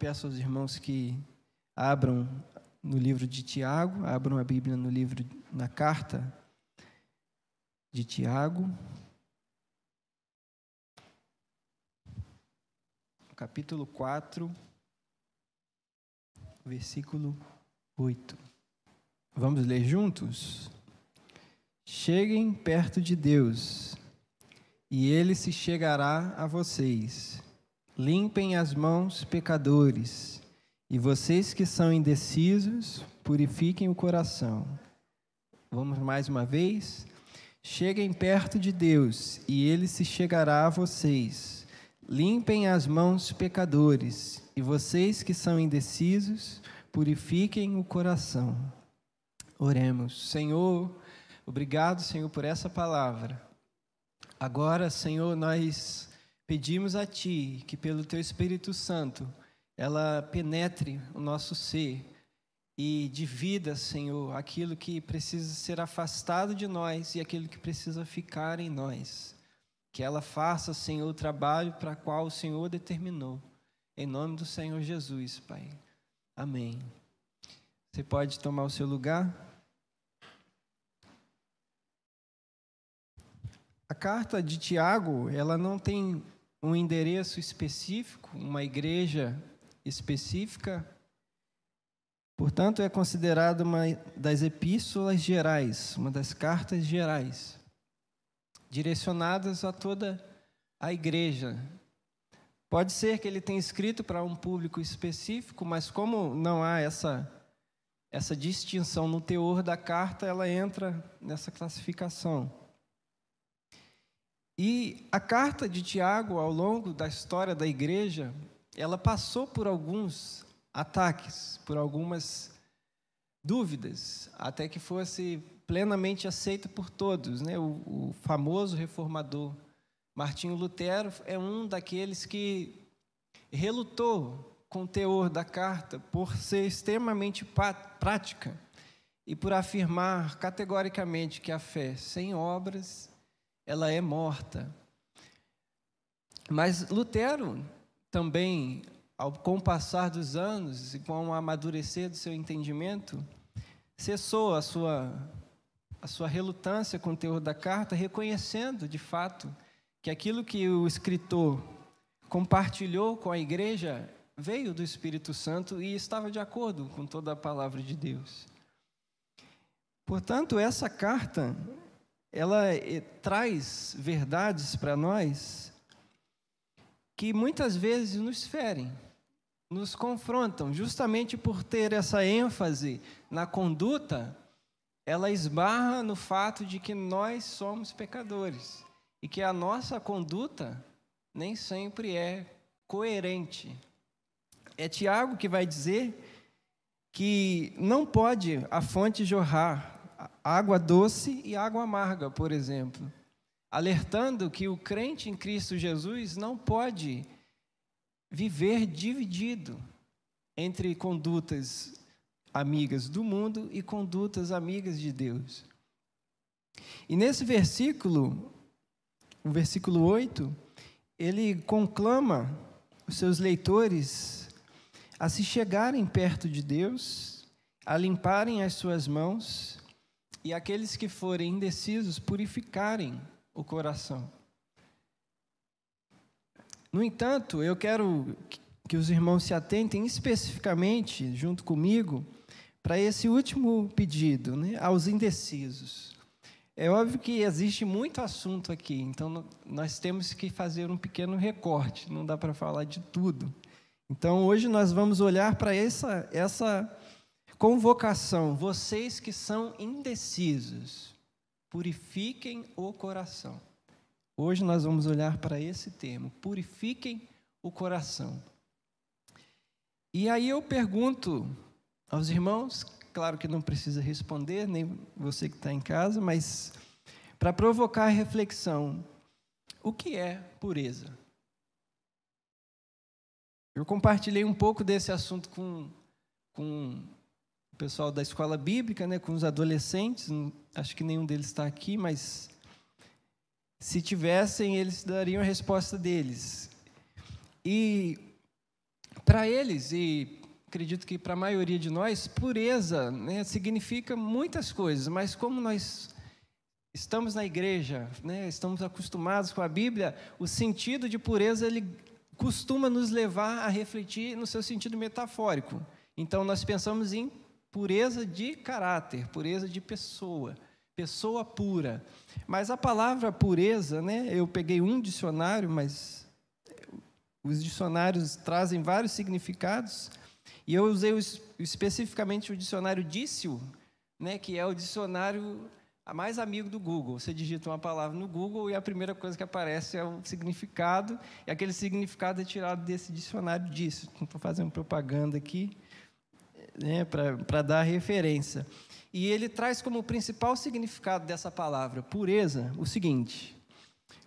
peço aos irmãos que abram no livro de Tiago, abram a Bíblia no livro, na carta de Tiago, capítulo 4, versículo 8. Vamos ler juntos? Cheguem perto de Deus, e ele se chegará a vocês. Limpem as mãos, pecadores, e vocês que são indecisos, purifiquem o coração. Vamos mais uma vez? Cheguem perto de Deus, e ele se chegará a vocês. Limpem as mãos, pecadores, e vocês que são indecisos, purifiquem o coração. Oremos. Senhor, obrigado, Senhor, por essa palavra. Agora, Senhor, nós pedimos a Ti que, pelo Teu Espírito Santo, ela penetre o nosso ser e divida, Senhor, aquilo que precisa ser afastado de nós e aquilo que precisa ficar em nós. Que ela faça, Senhor, o trabalho para qual o Senhor determinou. Em nome do Senhor Jesus, Pai. Amém. Você pode tomar o seu lugar? A carta de Tiago, ela não tem um endereço específico, uma igreja específica. Portanto, é considerada uma das epístolas gerais, uma das cartas gerais direcionadas a toda a igreja. Pode ser que ele tenha escrito para um público específico, mas como não há essa essa distinção no teor da carta, ela entra nessa classificação. E a carta de Tiago, ao longo da história da igreja, ela passou por alguns ataques, por algumas dúvidas, até que fosse plenamente aceita por todos. Né? O, o famoso reformador Martinho Lutero é um daqueles que relutou com o teor da carta por ser extremamente prática e por afirmar categoricamente que a fé sem obras ela é morta. Mas Lutero também, ao, com o passar dos anos e com o amadurecer do seu entendimento, cessou a sua a sua relutância com o teor da carta, reconhecendo de fato que aquilo que o escritor compartilhou com a igreja veio do Espírito Santo e estava de acordo com toda a palavra de Deus. Portanto, essa carta ela eh, traz verdades para nós que muitas vezes nos ferem, nos confrontam, justamente por ter essa ênfase na conduta ela esbarra no fato de que nós somos pecadores e que a nossa conduta nem sempre é coerente. É Tiago que vai dizer que não pode a fonte jorrar água doce e água amarga, por exemplo, alertando que o crente em Cristo Jesus não pode viver dividido entre condutas amigas do mundo e condutas amigas de Deus. E nesse versículo, o versículo 8, ele conclama os seus leitores a se chegarem perto de Deus, a limparem as suas mãos e aqueles que forem indecisos purificarem o coração. No entanto, eu quero que os irmãos se atentem especificamente, junto comigo, para esse último pedido, né, aos indecisos. É óbvio que existe muito assunto aqui, então nós temos que fazer um pequeno recorte, não dá para falar de tudo. Então hoje nós vamos olhar para essa, essa convocação. Vocês que são indecisos, purifiquem o coração. Hoje nós vamos olhar para esse termo, purifiquem o coração. E aí eu pergunto aos irmãos, claro que não precisa responder, nem você que está em casa, mas para provocar reflexão, o que é pureza? Eu compartilhei um pouco desse assunto com, com pessoal da escola bíblica, né, com os adolescentes, acho que nenhum deles está aqui, mas se tivessem, eles dariam a resposta deles. E Para eles, e acredito que para a maioria de nós, pureza né, significa muitas coisas, mas como nós estamos na igreja, né, estamos acostumados com a Bíblia, o sentido de pureza ele costuma nos levar a refletir no seu sentido metafórico. Então, nós pensamos em pureza de caráter, pureza de pessoa, pessoa pura. Mas a palavra pureza, né, eu peguei um dicionário, mas os dicionários trazem vários significados, e eu usei especificamente o dicionário Dício, né, que é o dicionário mais amigo do Google. Você digita uma palavra no Google e a primeira coisa que aparece é o significado, e aquele significado é tirado desse dicionário Dício. Estou fazendo propaganda aqui né, para dar referência. E ele traz como principal significado dessa palavra, pureza, o seguinte: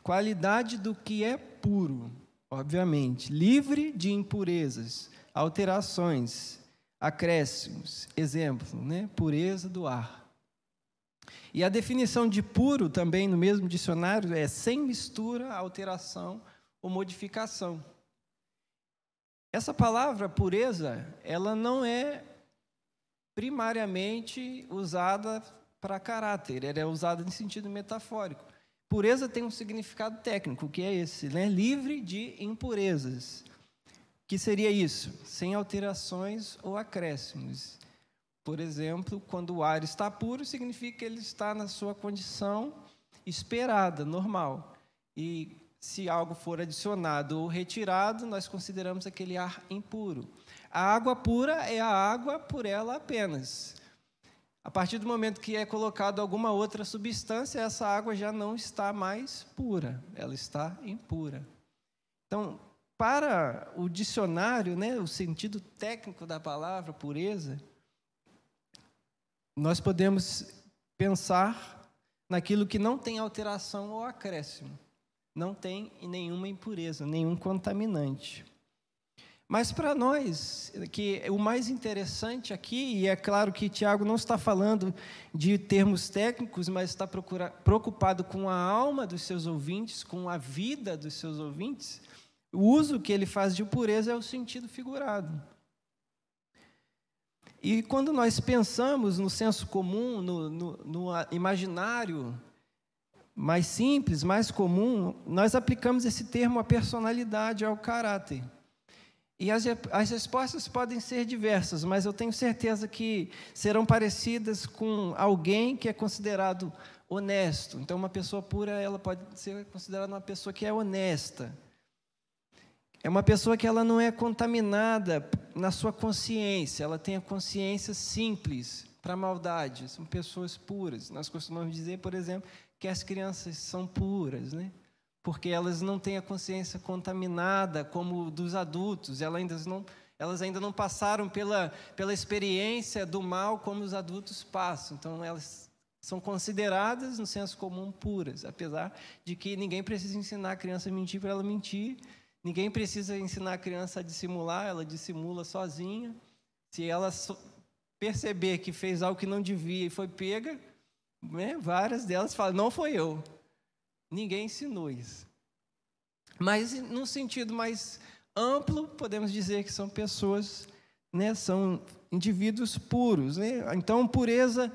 qualidade do que é puro, obviamente, livre de impurezas, alterações, acréscimos. Exemplo, né, pureza do ar. E a definição de puro, também no mesmo dicionário, é sem mistura, alteração ou modificação. Essa palavra pureza, ela não é primariamente usada para caráter, ela é usada em sentido metafórico. Pureza tem um significado técnico, que é esse, né? livre de impurezas. Que seria isso? Sem alterações ou acréscimos. Por exemplo, quando o ar está puro, significa que ele está na sua condição esperada, normal. E se algo for adicionado ou retirado, nós consideramos aquele ar impuro. A água pura é a água por ela apenas. A partir do momento que é colocado alguma outra substância, essa água já não está mais pura, ela está impura. Então, para o dicionário, né, o sentido técnico da palavra pureza, nós podemos pensar naquilo que não tem alteração ou acréscimo, não tem nenhuma impureza, nenhum contaminante. Mas para nós, que o mais interessante aqui, e é claro que Tiago não está falando de termos técnicos, mas está procura, preocupado com a alma dos seus ouvintes, com a vida dos seus ouvintes, o uso que ele faz de pureza é o sentido figurado. E quando nós pensamos no senso comum, no, no, no imaginário mais simples, mais comum, nós aplicamos esse termo à personalidade, ao caráter. E as, as respostas podem ser diversas, mas eu tenho certeza que serão parecidas com alguém que é considerado honesto. Então, uma pessoa pura, ela pode ser considerada uma pessoa que é honesta. É uma pessoa que ela não é contaminada na sua consciência, ela tem a consciência simples para a maldade. São pessoas puras. Nós costumamos dizer, por exemplo, que as crianças são puras, né? Porque elas não têm a consciência contaminada como dos adultos, elas ainda não, elas ainda não passaram pela, pela experiência do mal como os adultos passam. Então, elas são consideradas, no senso comum, puras, apesar de que ninguém precisa ensinar a criança a mentir para ela mentir, ninguém precisa ensinar a criança a dissimular, ela dissimula sozinha. Se ela perceber que fez algo que não devia e foi pega, né, várias delas falam: não foi eu. Ninguém ensinou isso. Mas, num sentido mais amplo, podemos dizer que são pessoas, né, são indivíduos puros. Né? Então, pureza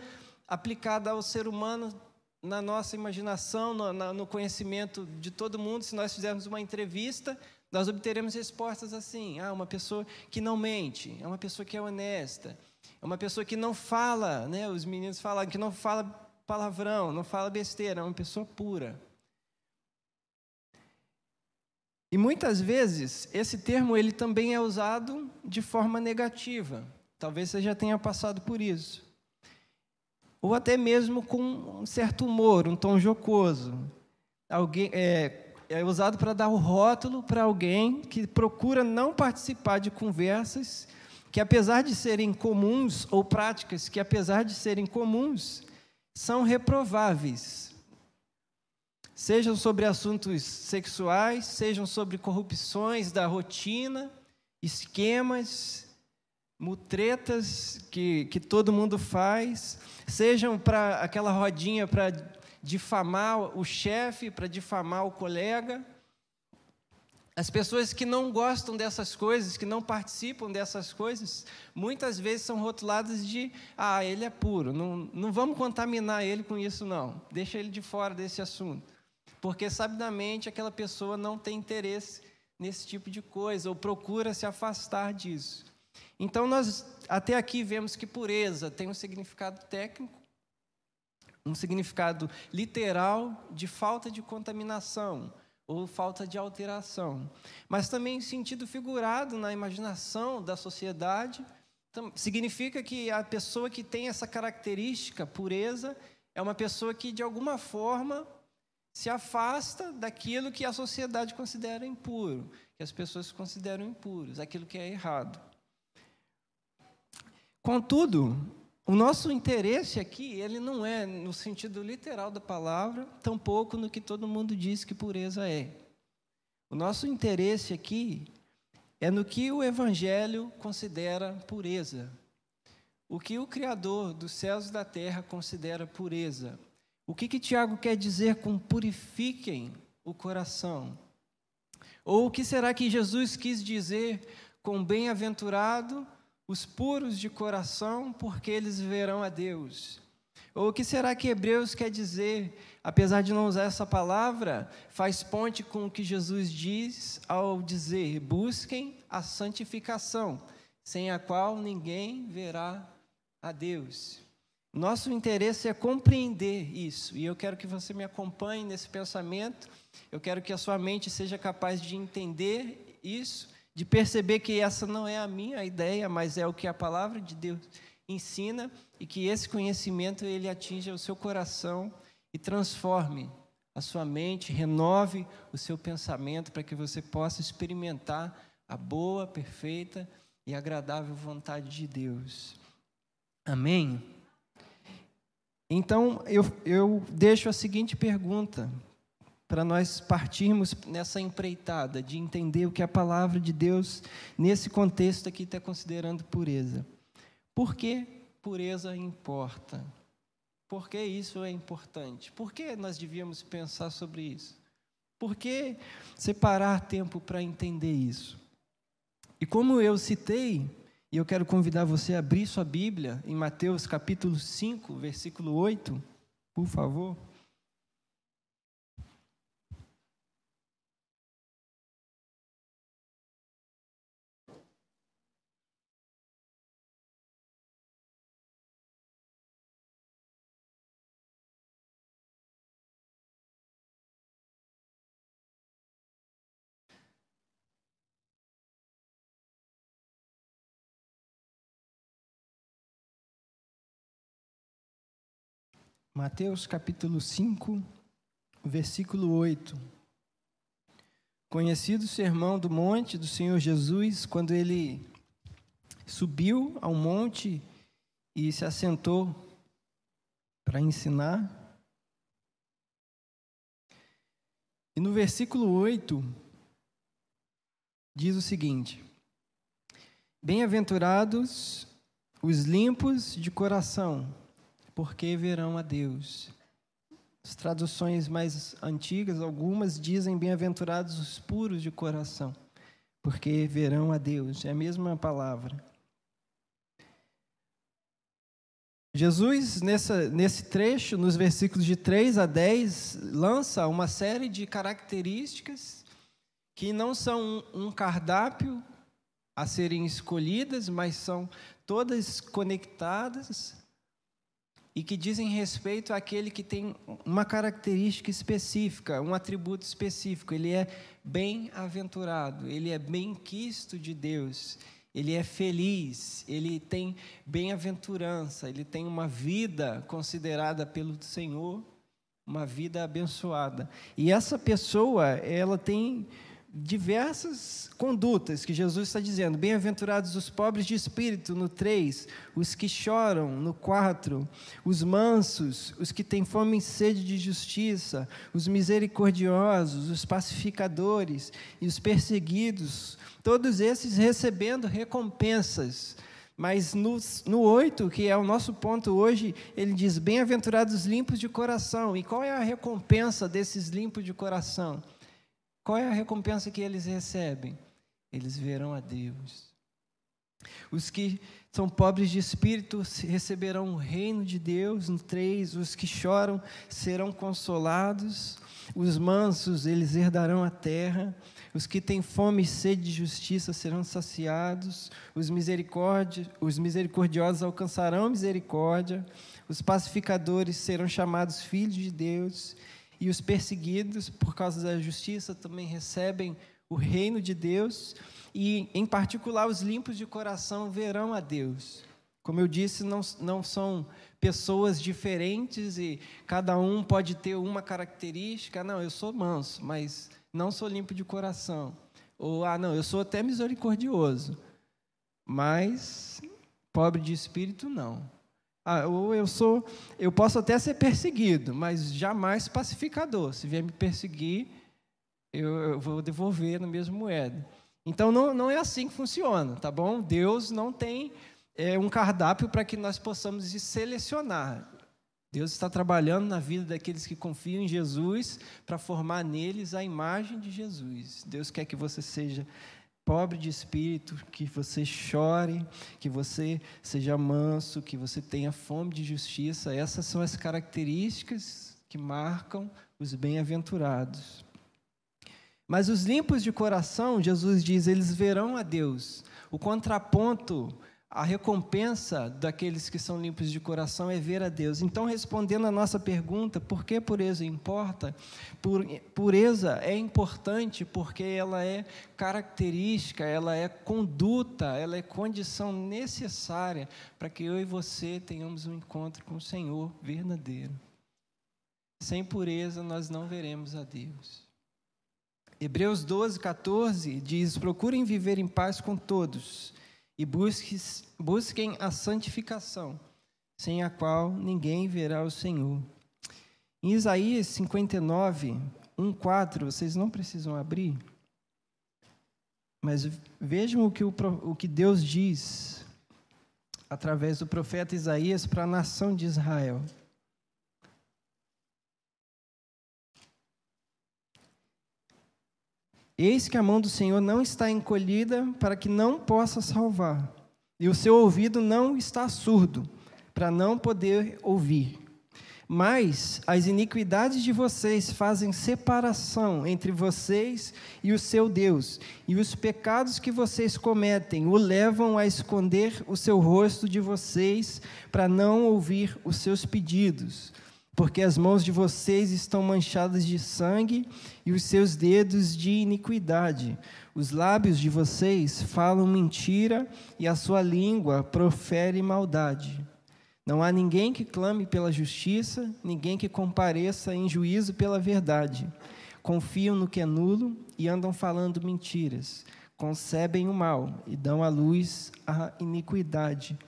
aplicada ao ser humano na nossa imaginação, no, no conhecimento de todo mundo. Se nós fizermos uma entrevista, nós obteremos respostas assim: ah, uma pessoa que não mente, é uma pessoa que é honesta, é uma pessoa que não fala, né? Os meninos falam que não fala palavrão, não fala besteira, é uma pessoa pura. E muitas vezes esse termo ele também é usado de forma negativa. Talvez você já tenha passado por isso. Ou até mesmo com um certo humor, um tom jocoso. Alguém, é, é usado para dar o rótulo para alguém que procura não participar de conversas que, apesar de serem comuns, ou práticas que, apesar de serem comuns, são reprováveis sejam sobre assuntos sexuais, sejam sobre corrupções da rotina, esquemas, mutretas que, que todo mundo faz, sejam para aquela rodinha para difamar o chefe, para difamar o colega. As pessoas que não gostam dessas coisas, que não participam dessas coisas, muitas vezes são rotuladas de: ah, ele é puro, não, não vamos contaminar ele com isso, não, deixa ele de fora desse assunto. Porque, sabidamente, aquela pessoa não tem interesse nesse tipo de coisa, ou procura se afastar disso. Então, nós até aqui vemos que pureza tem um significado técnico, um significado literal de falta de contaminação ou falta de alteração, mas também sentido figurado na imaginação da sociedade, significa que a pessoa que tem essa característica, pureza, é uma pessoa que de alguma forma se afasta daquilo que a sociedade considera impuro, que as pessoas consideram impuros, aquilo que é errado. Contudo, o nosso interesse aqui, ele não é no sentido literal da palavra, tampouco no que todo mundo diz que pureza é. O nosso interesse aqui é no que o Evangelho considera pureza. O que o Criador dos céus e da terra considera pureza. O que, que Tiago quer dizer com purifiquem o coração? Ou o que será que Jesus quis dizer com bem-aventurado os puros de coração, porque eles verão a Deus. Ou o que será que Hebreus quer dizer, apesar de não usar essa palavra, faz ponte com o que Jesus diz ao dizer: busquem a santificação, sem a qual ninguém verá a Deus. Nosso interesse é compreender isso, e eu quero que você me acompanhe nesse pensamento, eu quero que a sua mente seja capaz de entender isso de perceber que essa não é a minha ideia, mas é o que a palavra de Deus ensina e que esse conhecimento ele atinja o seu coração e transforme a sua mente, renove o seu pensamento para que você possa experimentar a boa, perfeita e agradável vontade de Deus. Amém? Então, eu, eu deixo a seguinte pergunta para nós partirmos nessa empreitada de entender o que a palavra de Deus, nesse contexto aqui, está considerando pureza. Por que pureza importa? Por que isso é importante? Por que nós devíamos pensar sobre isso? Por que separar tempo para entender isso? E como eu citei, e eu quero convidar você a abrir sua Bíblia em Mateus capítulo 5, versículo 8, por favor. Mateus capítulo 5, versículo 8. Conhecido o sermão do monte do Senhor Jesus, quando ele subiu ao monte e se assentou para ensinar. E no versículo 8, diz o seguinte: Bem-aventurados os limpos de coração, porque verão a Deus. As traduções mais antigas, algumas dizem bem-aventurados os puros de coração, porque verão a Deus. É a mesma palavra. Jesus, nessa, nesse trecho, nos versículos de 3 a 10, lança uma série de características que não são um, cardápio a serem escolhidas, mas são todas conectadas e que dizem respeito àquele que tem uma característica específica, um atributo específico. Ele é bem-aventurado, ele é bem-quisto de Deus, ele é feliz, ele tem bem-aventurança, ele tem uma vida considerada pelo Senhor, uma vida abençoada. E essa pessoa, ela tem diversas condutas que Jesus está dizendo. Bem-aventurados os pobres de espírito, no 3, os que choram, no 4, os mansos, os que têm fome e sede de justiça, os misericordiosos, os pacificadores e os perseguidos, todos esses recebendo recompensas. Mas no, no 8, que é o nosso ponto hoje, ele diz: Bem-aventurados limpos de coração. E qual é a recompensa desses limpos de coração? Qual é a recompensa que eles recebem? Eles verão a Deus. Os que são pobres de espírito receberão o reino de Deus. No 3, os que choram serão consolados. Os mansos, eles herdarão a terra. Os que têm fome e sede de justiça serão saciados. Os, os misericordiosos alcançarão misericórdia. Os pacificadores serão chamados filhos de Deus. E os perseguidos, por causa da justiça, também recebem o reino de Deus. E, em particular, os limpos de coração verão a Deus. Como eu disse, não, não são pessoas diferentes e cada um pode ter uma característica. Não, eu sou manso, mas não sou limpo de coração. Ou, ah, não, eu sou até misericordioso, mas pobre de espírito, não. Ah, ou eu sou, eu posso até ser perseguido, mas jamais pacificador. Se vier me perseguir, eu, eu vou devolver na mesma moeda. Então não, não é assim que funciona, tá bom? Deus não tem é, um cardápio para que nós possamos selecionar. Deus está trabalhando na vida daqueles que confiam em Jesus para formar neles a imagem de Jesus. Deus quer que você seja pobre de espírito, que você chore, que você seja manso, que você tenha fome de justiça. Essas são as características que marcam os bem-aventurados. Mas os limpos de coração, Jesus diz, eles verão a Deus. O contraponto a recompensa daqueles que são limpos de coração é ver a Deus. Então, respondendo a nossa pergunta, por que pureza importa? Pureza é importante porque ela é característica, ela é conduta, ela é condição necessária para que eu e você tenhamos um encontro com o Senhor verdadeiro. Sem pureza, nós não veremos a Deus. Hebreus 12, 14 diz: Procurem viver em paz com todos e busquem a santificação, sem a qual ninguém verá o Senhor. Em Isaías 59, 1, 4, vocês não precisam abrir, mas vejam o que, o, o que Deus diz através do profeta Isaías para a nação de Israel. Eis que a mão do Senhor não está encolhida para que não possa salvar, e o seu ouvido não está surdo para não poder ouvir. Mas as iniquidades de vocês fazem separação entre vocês e o seu Deus, e os pecados que vocês cometem o levam a esconder o seu rosto de vocês para não ouvir os seus pedidos porque as mãos de vocês estão manchadas de sangue e os seus dedos de iniquidade. Os lábios de vocês falam mentira e a sua língua profere maldade. Não há ninguém que clame pela justiça, ninguém que compareça em juízo pela verdade. Confiam no que é nulo e andam falando mentiras. Concebem o mal e dão à luz a iniquidade.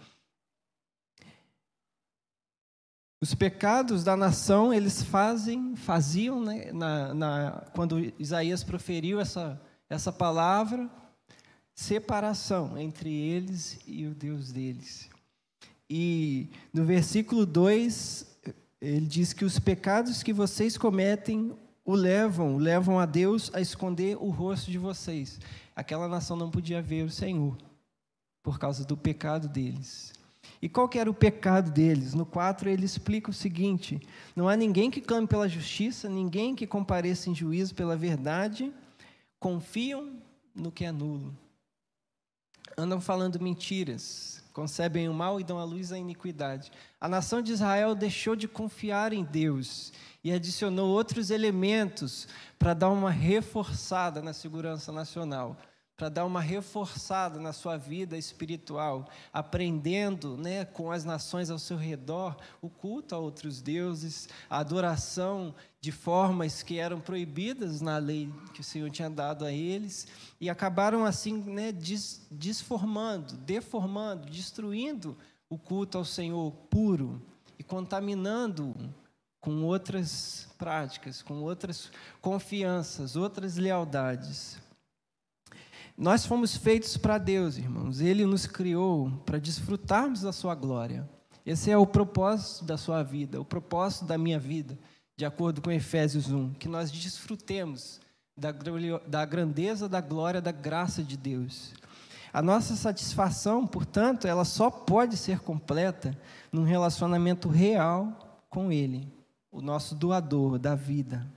Os pecados da nação, eles fazem, faziam, né, na, na, quando Isaías proferiu essa, essa palavra, separação entre eles e o Deus deles. E no versículo 2, ele diz que os pecados que vocês cometem o levam, levam a Deus a esconder o rosto de vocês. Aquela nação não podia ver o Senhor por causa do pecado deles. E qual que era o pecado deles? No 4 ele explica o seguinte: não há ninguém que clame pela justiça, ninguém que compareça em juízo pela verdade, confiam no que é nulo. Andam falando mentiras, concebem o mal e dão à luz a iniquidade. A nação de Israel deixou de confiar em Deus e adicionou outros elementos para dar uma reforçada na segurança nacional para dar uma reforçada na sua vida espiritual, aprendendo né, com as nações ao seu redor o culto a outros deuses, a adoração de formas que eram proibidas na lei que o Senhor tinha dado a eles, e acabaram assim né, des, desformando, deformando, destruindo o culto ao Senhor puro e contaminando com outras práticas, com outras confianças, outras lealdades. Nós fomos feitos para Deus, irmãos. Ele nos criou para desfrutarmos da sua glória. Esse é o propósito da sua vida, o propósito da minha vida, de acordo com Efésios 1, que nós desfrutemos da, grandeza, da glória, da graça de Deus. A nossa satisfação, portanto, ela só pode ser completa num relacionamento real com Ele, o nosso doador da vida.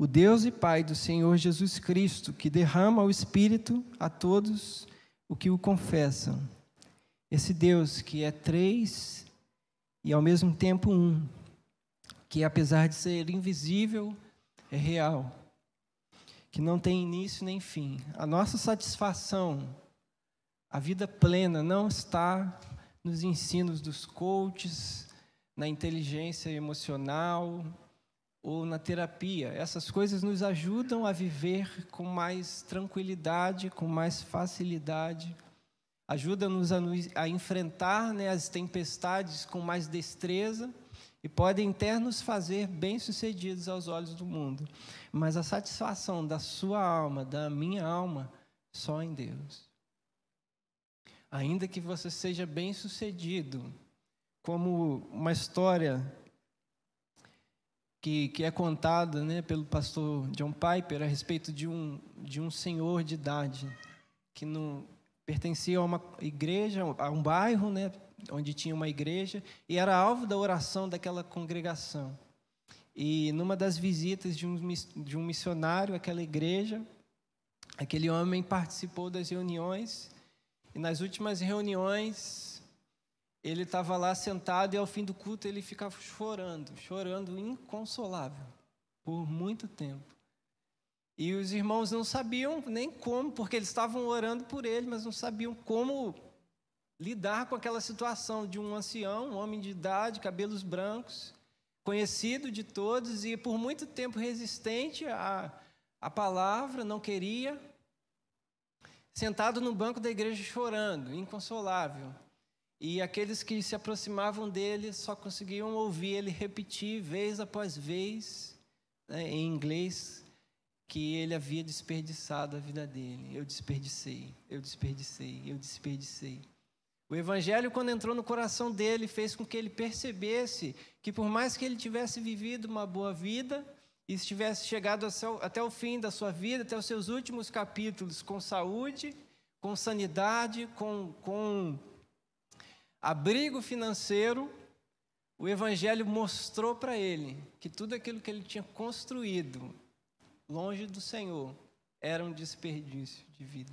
O Deus e Pai do Senhor Jesus Cristo, que derrama o Espírito a todos o que o confessam. Esse Deus que é três e ao mesmo tempo um, que apesar de ser invisível, é real, que não tem início nem fim. A nossa satisfação, a vida plena, não está nos ensinos dos coaches, na inteligência emocional ou na terapia. Essas coisas nos ajudam a viver com mais tranquilidade, com mais facilidade ajuda-nos a, a, enfrentar né, as tempestades com mais destreza e podem até nos fazer bem-sucedidos aos olhos do mundo. Mas a satisfação da sua alma, da minha alma, só em Deus. Ainda que você seja bem-sucedido, como uma história que, que é contada né, pelo pastor John Piper a respeito de um, de um senhor de idade que no, pertencia a uma igreja, a um bairro, né, onde tinha uma igreja, e era alvo da oração daquela congregação. E numa das visitas de um, de um missionário àquela igreja, aquele homem participou das reuniões, e nas últimas reuniões, ele estava lá sentado e ao fim do culto ele ficava chorando, chorando inconsolável, por muito tempo. E os irmãos não sabiam nem como, porque eles estavam orando por ele, mas não sabiam como lidar com aquela situação de um ancião, um homem de idade, cabelos brancos, conhecido de todos e por muito tempo resistente à, à palavra, não queria, sentado no banco da igreja chorando, inconsolável. E aqueles que se aproximavam dele só conseguiam ouvir ele repetir vez após vez, né, em inglês, que ele havia desperdiçado a vida dele. Eu desperdicei, eu desperdicei, eu desperdicei. O evangelho, quando entrou no coração dele, fez com que ele percebesse que, por mais que ele tivesse vivido uma boa vida e estivesse chegado até o fim da sua vida, até os seus últimos capítulos, com saúde, com sanidade, com, com abrigo financeiro, o evangelho mostrou para ele que tudo aquilo que ele tinha construído longe do Senhor, era um desperdício de vida.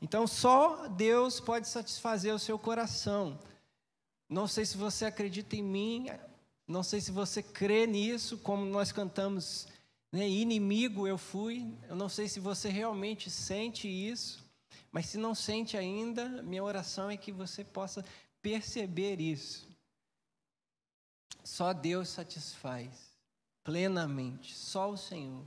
Então, só Deus pode satisfazer o seu coração. Não sei se você acredita em mim, não sei se você crê nisso, como nós cantamos, né, inimigo eu fui. Eu não sei se você realmente sente isso, mas se não sente ainda, minha oração é que você possa perceber isso. Só Deus satisfaz plenamente, só o Senhor.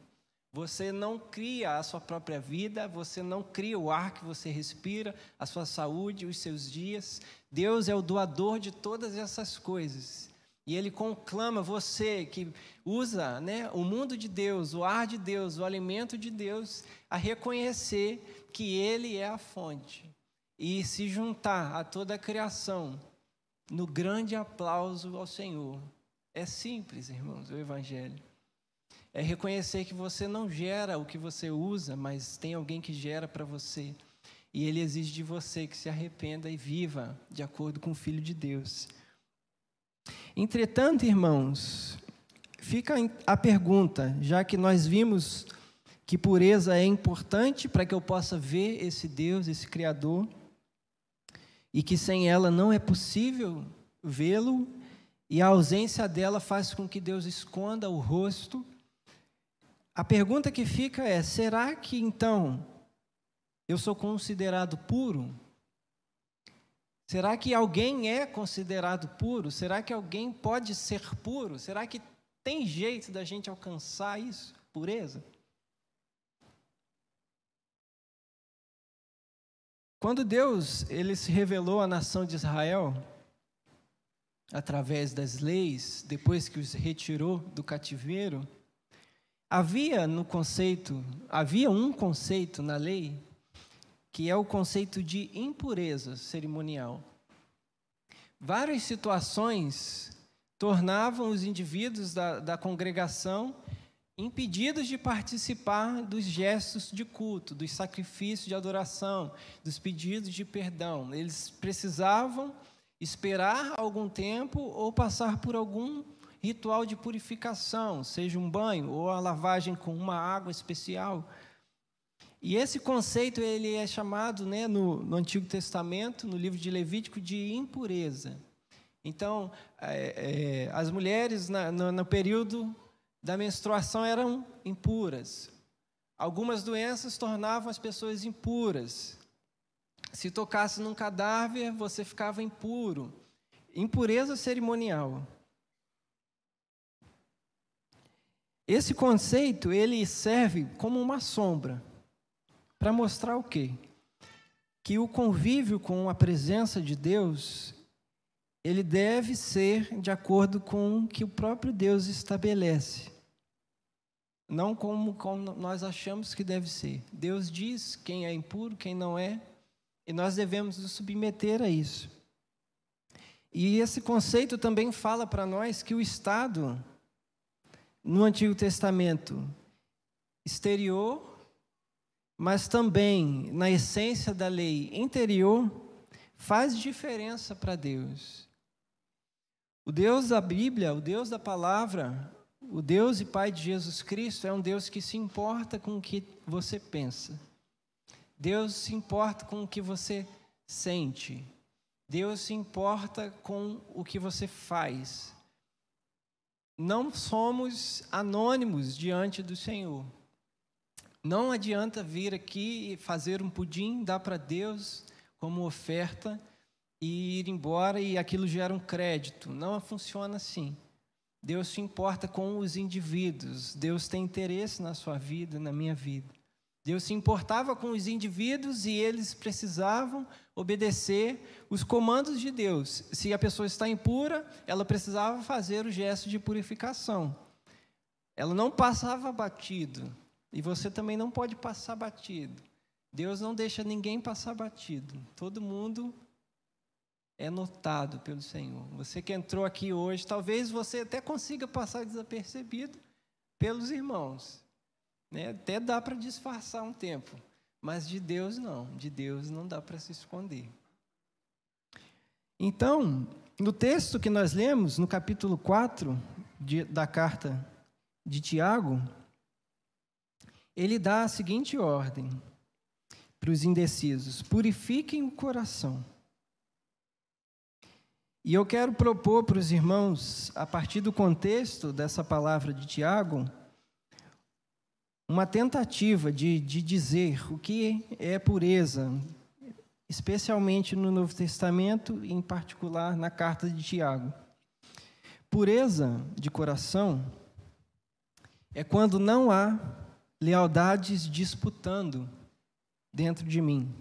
Você não cria a sua própria vida, você não cria o ar que você respira, a sua saúde, os seus dias. Deus é o doador de todas essas coisas. E Ele conclama você que usa né, o mundo de Deus, o ar de Deus, o alimento de Deus, a reconhecer que Ele é a fonte e se juntar a toda a criação no grande aplauso ao Senhor. É simples, irmãos, o Evangelho. É reconhecer que você não gera o que você usa, mas tem alguém que gera para você. E ele exige de você que se arrependa e viva de acordo com o Filho de Deus. Entretanto, irmãos, fica a pergunta, já que nós vimos que pureza é importante para que eu possa ver esse Deus, esse Criador, e que sem ela não é possível vê-lo, e a ausência dela faz com que Deus esconda o rosto a pergunta que fica é: será que então eu sou considerado puro? Será que alguém é considerado puro? Será que alguém pode ser puro? Será que tem jeito da gente alcançar isso, pureza? Quando Deus ele se revelou à nação de Israel através das leis, depois que os retirou do cativeiro, Havia no conceito, havia um conceito na lei que é o conceito de impureza cerimonial. Várias situações tornavam os indivíduos da, da congregação impedidos de participar dos gestos de culto, dos sacrifícios de adoração, dos pedidos de perdão. Eles precisavam esperar algum tempo ou passar por algum ritual de purificação, seja um banho ou a lavagem com uma água especial. E esse conceito ele é chamado né, no, no Antigo Testamento, no livro de Levítico, de impureza. Então, é, é, as mulheres na, no, no período da menstruação eram impuras. Algumas doenças tornavam as pessoas impuras. Se tocasse num cadáver, você ficava impuro. Impureza cerimonial. Esse conceito, ele serve como uma sombra para mostrar o quê? Que o convívio com a presença de Deus, ele deve ser de acordo com o que o próprio Deus estabelece. Não como, como nós achamos que deve ser. Deus diz quem é impuro, quem não é, e nós devemos nos submeter a isso. E esse conceito também fala para nós que o Estado, no Antigo Testamento, exterior, mas também na essência da lei interior, faz diferença para Deus. O Deus da Bíblia, o Deus da palavra, o Deus e Pai de Jesus Cristo é um Deus que se importa com o que você pensa. Deus se importa com o que você sente. Deus se importa com o que você faz. Não somos anônimos diante do Senhor. Não adianta vir aqui e fazer um pudim, dar para Deus como oferta e ir embora e aquilo gera um crédito. Não funciona assim. Deus se importa com os indivíduos. Deus tem interesse na sua vida, na minha vida. Deus se importava com os indivíduos e eles precisavam obedecer os comandos de Deus. Se a pessoa está impura, ela precisava fazer o gesto de purificação. Ela não passava batido. E você também não pode passar batido. Deus não deixa ninguém passar batido. Todo mundo é notado pelo Senhor. Você que entrou aqui hoje, talvez você até consiga passar desapercebido pelos irmãos. Né? Até dá para disfarçar um tempo, mas de Deus não. De Deus não dá para se esconder. Então, no texto que nós lemos, no capítulo 4 de, da carta de Tiago, ele dá a seguinte ordem para os indecisos: purifiquem o coração e eu quero propor para os irmãos, a partir do contexto dessa palavra de Tiago, uma tentativa de, de dizer o que é pureza, especialmente no Novo Testamento, e em particular na carta de Tiago. Pureza de coração é quando não há lealdades disputando dentro de mim.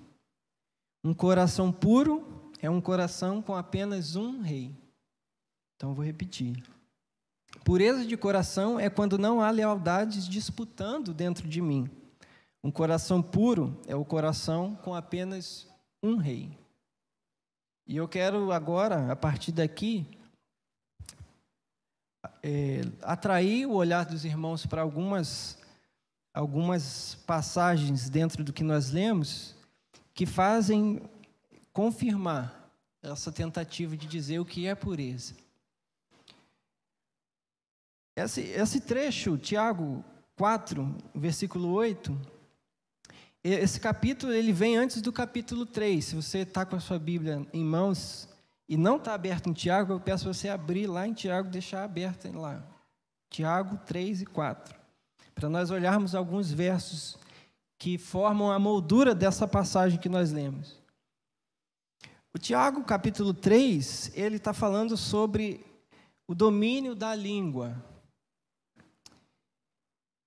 Um coração puro é um coração com apenas um rei. Então vou repetir. Pureza de coração é quando não há lealdades disputando dentro de mim. Um coração puro é o coração com apenas um rei. E eu quero agora, a partir daqui, é, atrair o olhar dos irmãos para algumas, algumas passagens dentro do que nós lemos que fazem confirmar essa tentativa de dizer o que é pureza. Esse, esse trecho, Tiago 4, versículo 8, esse capítulo ele vem antes do capítulo 3. Se você está com a sua Bíblia em mãos e não está aberto em Tiago, eu peço você abrir lá em Tiago, deixar aberto lá. Tiago 3 e 4. Para nós olharmos alguns versos que formam a moldura dessa passagem que nós lemos. O Tiago, capítulo 3, ele está falando sobre o domínio da língua.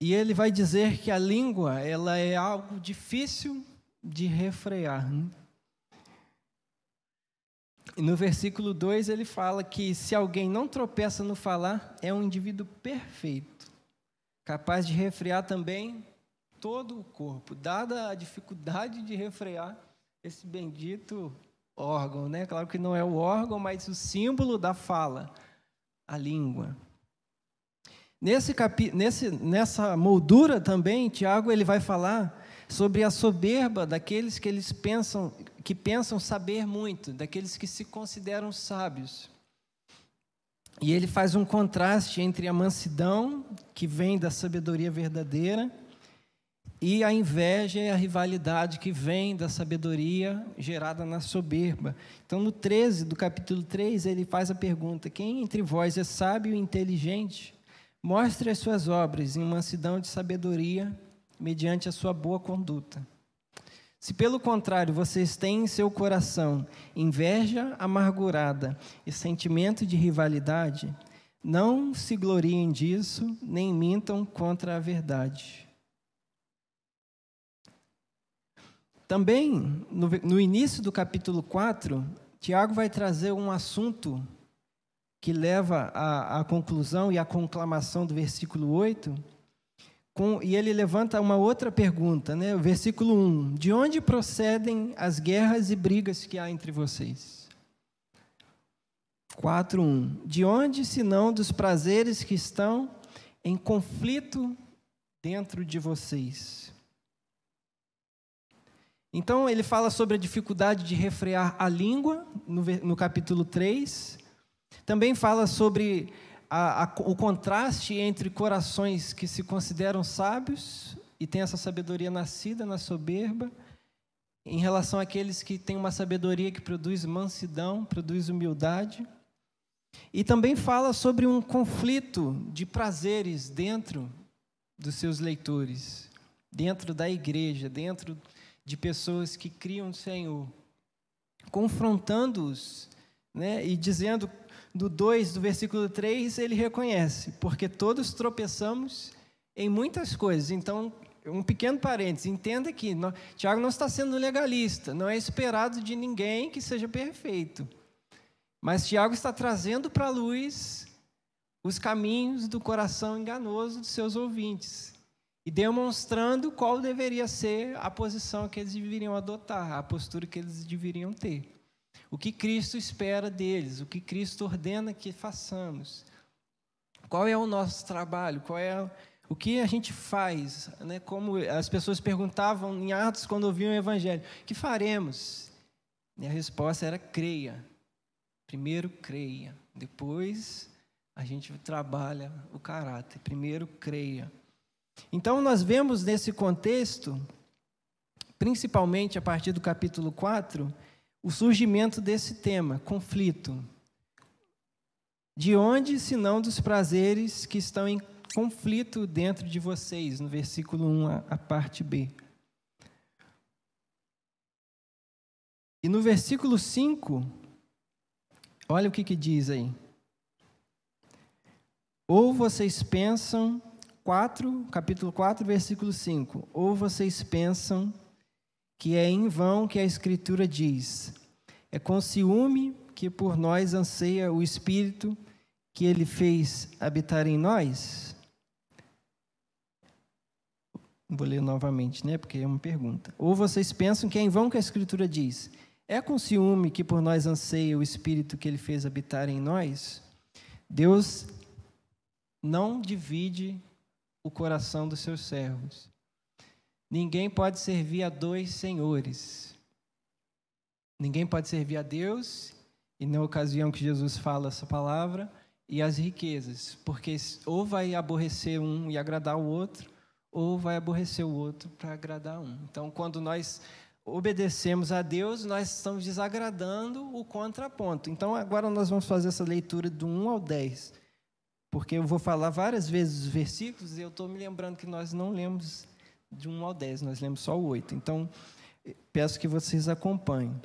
E ele vai dizer que a língua ela é algo difícil de refrear. Né? E no versículo 2 ele fala que se alguém não tropeça no falar, é um indivíduo perfeito, capaz de refrear também todo o corpo, dada a dificuldade de refrear esse bendito órgão, né? Claro que não é o órgão, mas o símbolo da fala, a língua. Nesse capi, nesse, nessa moldura também, Tiago ele vai falar sobre a soberba daqueles que eles pensam que pensam saber muito, daqueles que se consideram sábios. E ele faz um contraste entre a mansidão, que vem da sabedoria verdadeira, e a inveja e a rivalidade que vem da sabedoria gerada na soberba. Então, no 13 do capítulo 3, ele faz a pergunta: Quem entre vós é sábio e inteligente? Mostre as suas obras em mansidão de sabedoria, mediante a sua boa conduta. Se pelo contrário vocês têm em seu coração inveja amargurada e sentimento de rivalidade, não se gloriem disso, nem mintam contra a verdade. Também, no, no início do capítulo 4, Tiago vai trazer um assunto que leva à, conclusão e à conclamação do versículo 8, com, e ele levanta uma outra pergunta, né? o versículo 1: De onde procedem as guerras e brigas que há entre vocês? 4:1 De onde senão dos prazeres que estão em conflito dentro de vocês? Então, ele fala sobre a dificuldade de refrear a língua, no, capítulo 3. Também fala sobre a, a, o contraste entre corações que se consideram sábios e têm essa sabedoria nascida na soberba, em relação àqueles que têm uma sabedoria que produz mansidão, produz humildade. E também fala sobre um conflito de prazeres dentro dos seus leitores, dentro da igreja, dentro de pessoas que criam o Senhor, confrontando-os né, e dizendo, do 2, do versículo 3, ele reconhece, porque todos tropeçamos em muitas coisas. Então, um pequeno parênteses, entenda que Tiago não está sendo legalista, não é esperado de ninguém que seja perfeito. Mas Tiago está trazendo para a luz os caminhos do coração enganoso dos seus ouvintes e demonstrando qual deveria ser a posição que eles deveriam adotar, a postura que eles deveriam ter. O que Cristo espera deles, o que Cristo ordena que façamos. Qual é o nosso trabalho? Qual é o que a gente faz? Né? Como as pessoas perguntavam em Atos quando ouviam o Evangelho: que faremos? E a resposta era: creia. Primeiro, creia. Depois, a gente trabalha o caráter. Primeiro, creia. Então, nós vemos nesse contexto, principalmente a partir do capítulo 4, o surgimento desse tema, conflito. De onde, se não dos prazeres que estão em conflito dentro de vocês, no versículo 1, a, a parte B. E no versículo 5, olha o que, que diz aí. Ou vocês pensam 4, capítulo 4, versículo 5. Ou vocês pensam que é em vão que a Escritura diz: é com ciúme que por nós anseia o Espírito que ele fez habitar em nós? Vou ler novamente, né? Porque é uma pergunta. Ou vocês pensam que é em vão que a Escritura diz: é com ciúme que por nós anseia o Espírito que ele fez habitar em nós? Deus não divide o coração dos seus servos. Ninguém pode servir a dois senhores. Ninguém pode servir a Deus, e na ocasião que Jesus fala essa palavra, e as riquezas, porque ou vai aborrecer um e agradar o outro, ou vai aborrecer o outro para agradar um. Então, quando nós obedecemos a Deus, nós estamos desagradando o contraponto. Então, agora nós vamos fazer essa leitura do 1 ao 10 porque eu vou falar várias vezes os versículos e eu estou me lembrando que nós não lemos de 1 ao 10, nós lemos só o 8. Então, peço que vocês acompanhem.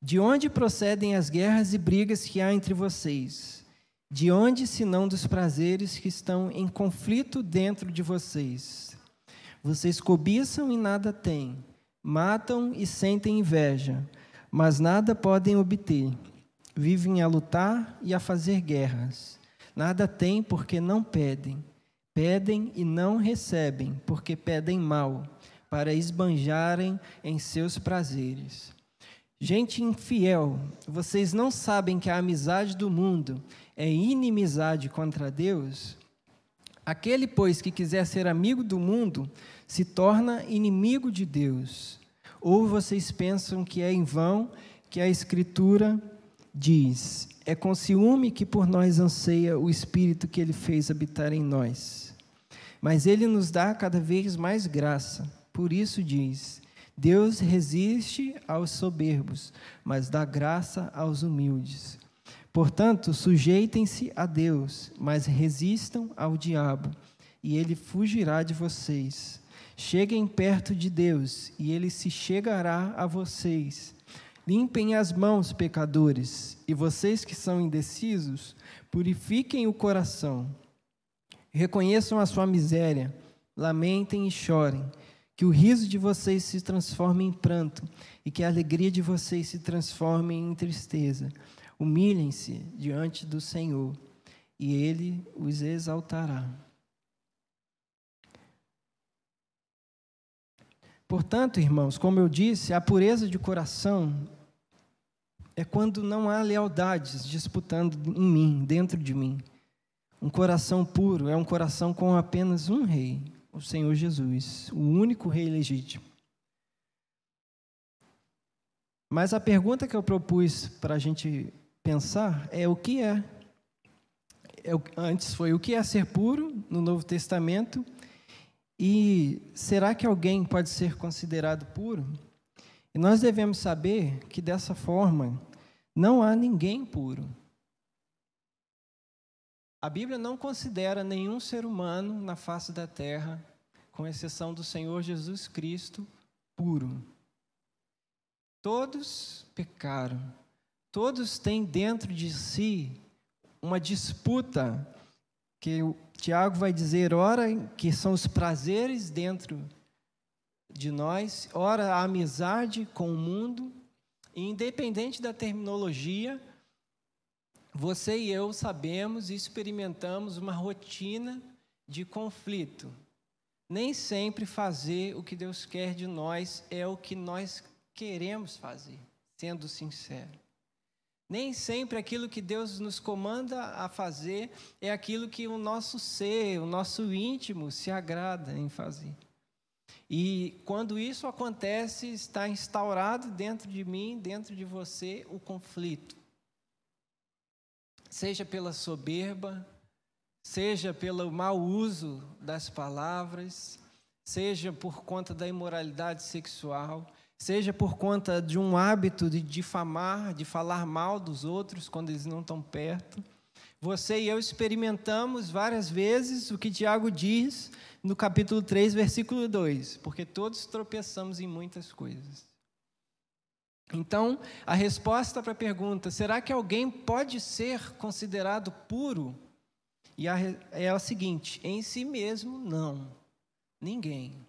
De onde procedem as guerras e brigas que há entre vocês? De onde, senão dos prazeres que estão em conflito dentro de vocês? Vocês cobiçam e nada têm, matam e sentem inveja, mas nada podem obter. Vivem a lutar e a fazer guerras. Nada têm porque não pedem. Pedem e não recebem, porque pedem mal, para esbanjarem em seus prazeres. Gente infiel, vocês não sabem que a amizade do mundo é inimizade contra Deus? Aquele, pois, que quiser ser amigo do mundo, se torna inimigo de Deus. Ou vocês pensam que é em vão que a Escritura diz: É com ciúme que por nós anseia o Espírito que ele fez habitar em nós. Mas ele nos dá cada vez mais graça. Por isso diz: Deus resiste aos soberbos, mas dá graça aos humildes. Portanto, sujeitem-se a Deus, mas resistam ao diabo, e ele fugirá de vocês. Cheguem perto de Deus, e ele se chegará a vocês. Limpem as mãos, pecadores, e vocês que são indecisos, purifiquem o coração. Reconheçam a sua miséria, lamentem e chorem. Que o riso de vocês se transforme em pranto e que a alegria de vocês se transforme em tristeza. Humilhem-se diante do Senhor e ele os exaltará. Portanto, irmãos, como eu disse, a pureza de coração é quando não há lealdades disputando em mim, dentro de mim. Um coração puro é um coração com apenas um rei, o Senhor Jesus, o único rei legítimo. Mas a pergunta que eu propus para a gente pensar é o que é. é. Antes foi o que é ser puro no Novo Testamento e será que alguém pode ser considerado puro? E nós devemos saber que dessa forma não há ninguém puro. A Bíblia não considera nenhum ser humano na face da terra, com exceção do Senhor Jesus Cristo, puro. Todos pecaram. Todos têm dentro de si uma disputa que o Tiago vai dizer, ora que são os prazeres dentro de nós, ora a amizade com o mundo, e independente da terminologia, você e eu sabemos e experimentamos uma rotina de conflito. Nem sempre fazer o que Deus quer de nós é o que nós queremos fazer, sendo sincero. Nem sempre aquilo que Deus nos comanda a fazer é aquilo que o nosso ser, o nosso íntimo se agrada em fazer. E quando isso acontece, está instaurado dentro de mim, dentro de você, o conflito. Seja pela soberba, seja pelo mau uso das palavras, seja por conta da imoralidade sexual, seja por conta de um hábito de difamar, de falar mal dos outros quando eles não estão perto. Você e eu experimentamos várias vezes o que Tiago diz no capítulo 3, versículo 2, porque todos tropeçamos em muitas coisas. Então, a resposta para a pergunta, será que alguém pode ser considerado puro? E a, é a seguinte: em si mesmo, não. Ninguém.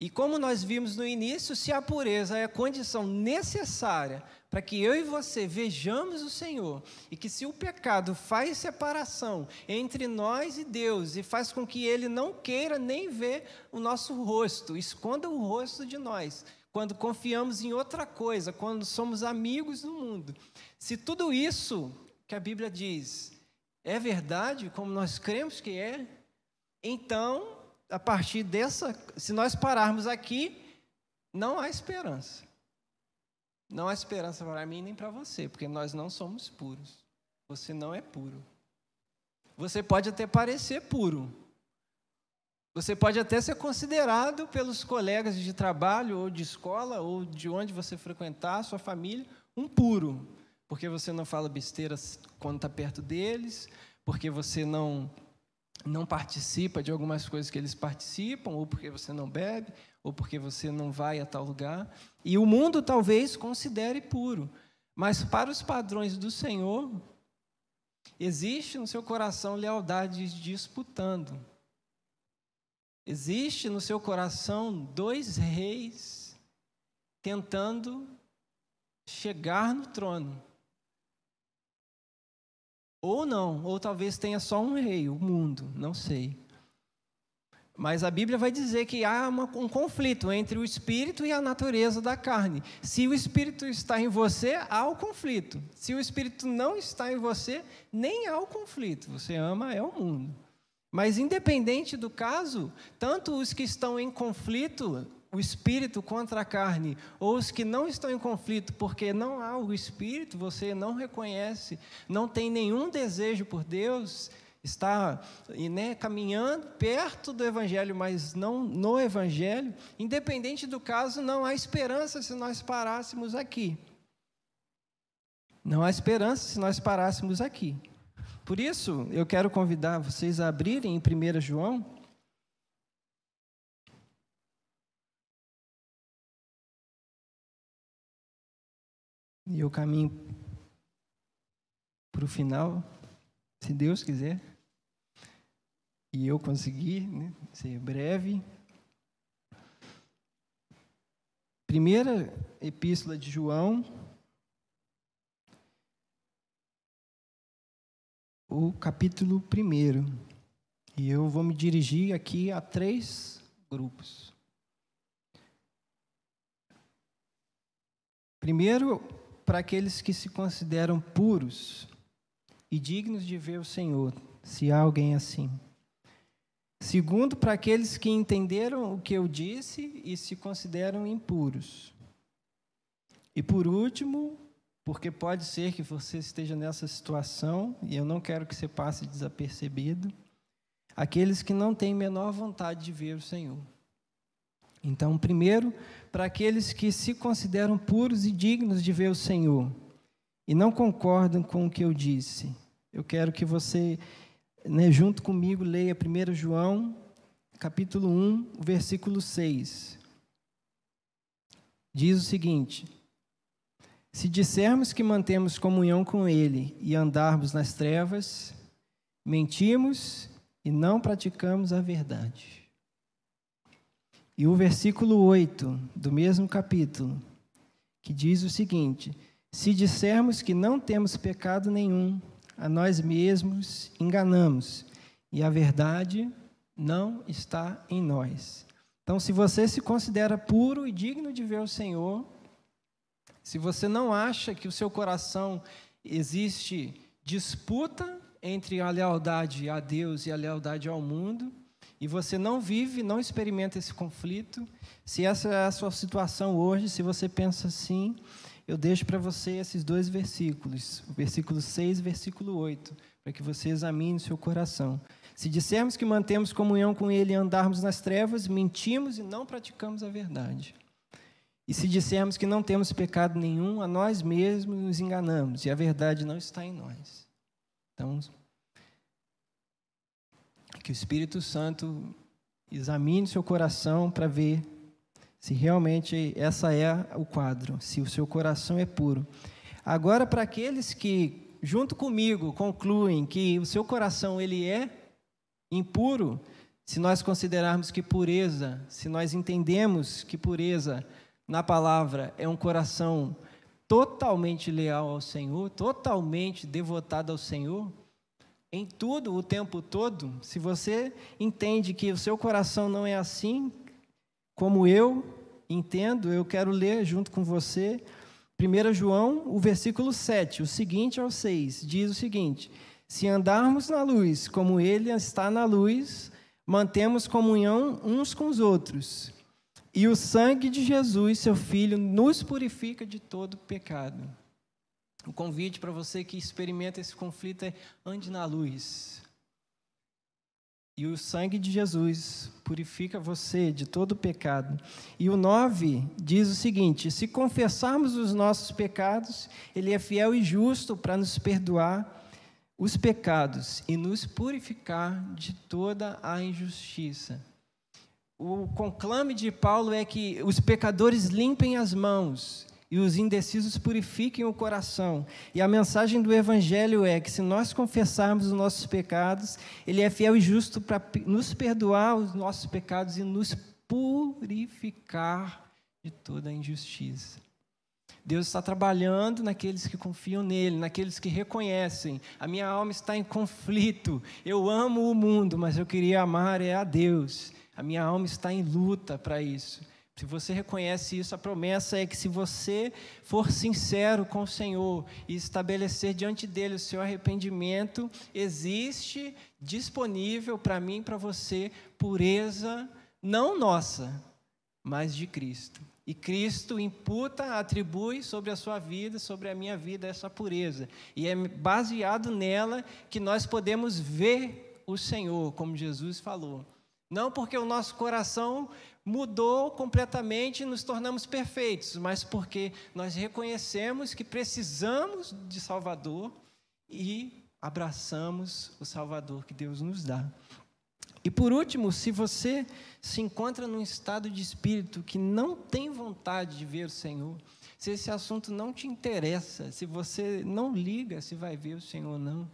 E como nós vimos no início, se a pureza é a condição necessária para que eu e você vejamos o Senhor, e que se o pecado faz separação entre nós e Deus e faz com que ele não queira nem ver o nosso rosto, esconda o rosto de nós, quando confiamos em outra coisa, quando somos amigos do mundo. Se tudo isso que a Bíblia diz é verdade, como nós cremos que é, então a partir dessa, se nós pararmos aqui, não há esperança. Não há esperança para mim nem para você, porque nós não somos puros. Você não é puro. Você pode até parecer puro. Você pode até ser considerado pelos colegas de trabalho ou de escola ou de onde você frequentar, sua família, um puro, porque você não fala besteiras quando está perto deles, porque você não não participa de algumas coisas que eles participam, ou porque você não bebe, ou porque você não vai a tal lugar. E o mundo talvez considere puro, mas para os padrões do Senhor, existe no seu coração lealdade disputando. Existe no seu coração dois reis tentando chegar no trono. Ou não, ou talvez tenha só um rei, o mundo, não sei. Mas a Bíblia vai dizer que há uma, um conflito entre o espírito e a natureza da carne. Se o espírito está em você, há o conflito. Se o espírito não está em você, nem há o conflito. Você ama é o mundo. Mas, independente do caso, tanto os que estão em conflito, o espírito contra a carne, ou os que não estão em conflito, porque não há o espírito, você não reconhece, não tem nenhum desejo por Deus, está né, caminhando perto do Evangelho, mas não no Evangelho, independente do caso, não há esperança se nós parássemos aqui. Não há esperança se nós parássemos aqui. Por isso, eu quero convidar vocês a abrirem em 1 João. E eu caminho para o final, se Deus quiser. E eu conseguir né, ser breve. Primeira epístola de João, o capítulo 1. E eu vou me dirigir aqui a três grupos. Primeiro, para aqueles que se consideram puros e dignos de ver o Senhor, se há alguém assim. Segundo, para aqueles que entenderam o que eu disse e se consideram impuros. E por último, porque pode ser que você esteja nessa situação e eu não quero que você passe desapercebido. Aqueles que não têm menor vontade de ver o Senhor. Então, primeiro, para aqueles que se consideram puros e dignos de ver o Senhor e não concordam com o que eu disse, eu quero que você, né, junto comigo, leia 1 João, capítulo 1, versículo 6. Diz o seguinte: se dissermos que mantemos comunhão com Ele e andarmos nas trevas, mentimos e não praticamos a verdade. E o versículo 8 do mesmo capítulo, que diz o seguinte: Se dissermos que não temos pecado nenhum, a nós mesmos enganamos, e a verdade não está em nós. Então, se você se considera puro e digno de ver o Senhor, se você não acha que o seu coração existe disputa entre a lealdade a Deus e a lealdade ao mundo, e você não vive, não experimenta esse conflito, se essa é a sua situação hoje, se você pensa assim, eu deixo para você esses dois versículos, versículo 6 e versículo 8, para que você examine o seu coração. Se dissermos que mantemos comunhão com Ele e andarmos nas trevas, mentimos e não praticamos a verdade. E se dissermos que não temos pecado nenhum, a nós mesmos nos enganamos e a verdade não está em nós. Então, que o Espírito Santo examine seu coração para ver se realmente essa é o quadro, se o seu coração é puro. Agora, para aqueles que, junto comigo, concluem que o seu coração ele é impuro, se nós considerarmos que pureza, se nós entendemos que pureza na palavra é um coração totalmente leal ao Senhor, totalmente devotado ao Senhor, em tudo, o tempo todo, se você entende que o seu coração não é assim, como eu entendo, eu quero ler junto com você 1 João, o versículo 7, o seguinte ao 6, diz o seguinte: Se andarmos na luz, como Ele está na luz, mantemos comunhão uns com os outros e o sangue de Jesus, seu Filho, nos purifica de todo pecado. O convite para você que experimenta esse conflito é ande na luz. E o sangue de Jesus purifica você de todo pecado. E o 9 diz o seguinte: se confessarmos os nossos pecados, Ele é fiel e justo para nos perdoar os pecados e nos purificar de toda a injustiça o conclame de Paulo é que os pecadores limpem as mãos e os indecisos purifiquem o coração. E a mensagem do Evangelho é que se nós confessarmos os nossos pecados, Ele é fiel e justo para nos perdoar os nossos pecados e nos purificar de toda a injustiça. Deus está trabalhando naqueles que confiam nele, naqueles que reconhecem. A minha alma está em conflito. Eu amo o mundo, mas eu queria amar é a Deus. A minha alma está em luta para isso, Se você reconhece isso, a promessa é que se você for sincero com o Senhor e estabelecer diante dele o seu arrependimento, existe disponível para mim e para você pureza não nossa, mas de Cristo. E Cristo imputa, atribui sobre a sua vida, sobre a minha vida, essa pureza. E é baseado nela que nós podemos ver o Senhor, como Jesus falou. Não porque o nosso coração mudou completamente e nos tornamos perfeitos, mas porque nós reconhecemos que precisamos de Salvador e abraçamos o Salvador que Deus nos dá. E por último, se você se encontra num estado de espírito que não tem vontade de ver o Senhor, se esse assunto não te interessa, se você não liga se vai ver o Senhor ou não,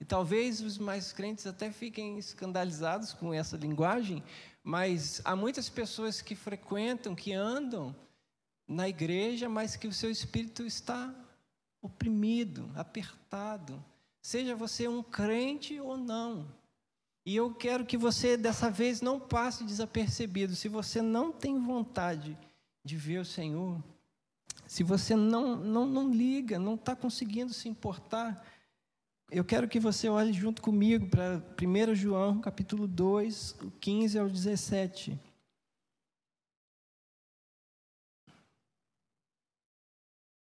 e talvez os mais crentes até fiquem escandalizados com essa linguagem, mas há muitas pessoas que frequentam, que andam na igreja, mas que o seu espírito está oprimido, apertado. Seja você um crente ou não. E eu quero que você, dessa vez, não passe desapercebido. Se você não tem vontade de ver o Senhor, se você não, não, não liga, não está conseguindo se importar, eu quero que você olhe junto comigo para 1 João, capítulo 2, 15 ao 17.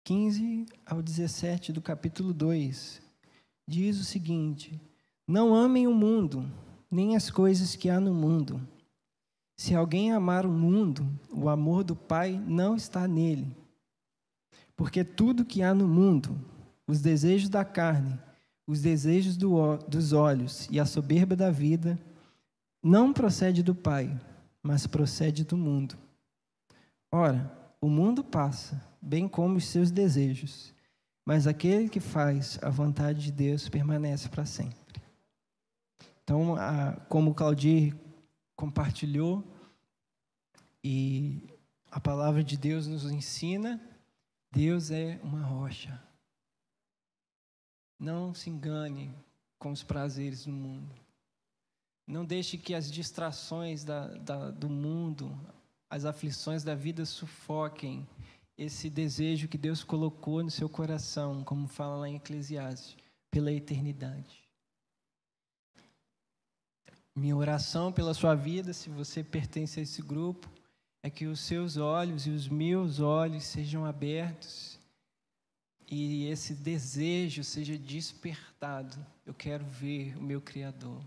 Quinze ao 17 do capítulo 2 diz o seguinte: Não amem o mundo, nem as coisas que há no mundo. Se alguém amar o mundo, o amor do Pai não está nele. Porque tudo que há no mundo, os desejos da carne, os desejos do, dos olhos e a soberba da vida não procede do Pai, mas procede do mundo. Ora, o mundo passa, bem como os seus desejos, mas aquele que faz a vontade de Deus permanece para sempre. Então, a, como Claudir compartilhou, e a palavra de Deus nos ensina, Deus é uma rocha. Não se engane com os prazeres do mundo. Não deixe que as distrações da, da, do mundo, as aflições da vida sufoquem esse desejo que Deus colocou no seu coração, como fala lá em Eclesiastes, pela eternidade. Minha oração pela sua vida, se você pertence a esse grupo, é que os seus olhos e os meus olhos sejam abertos e esse desejo seja despertado. Eu quero ver o meu Criador.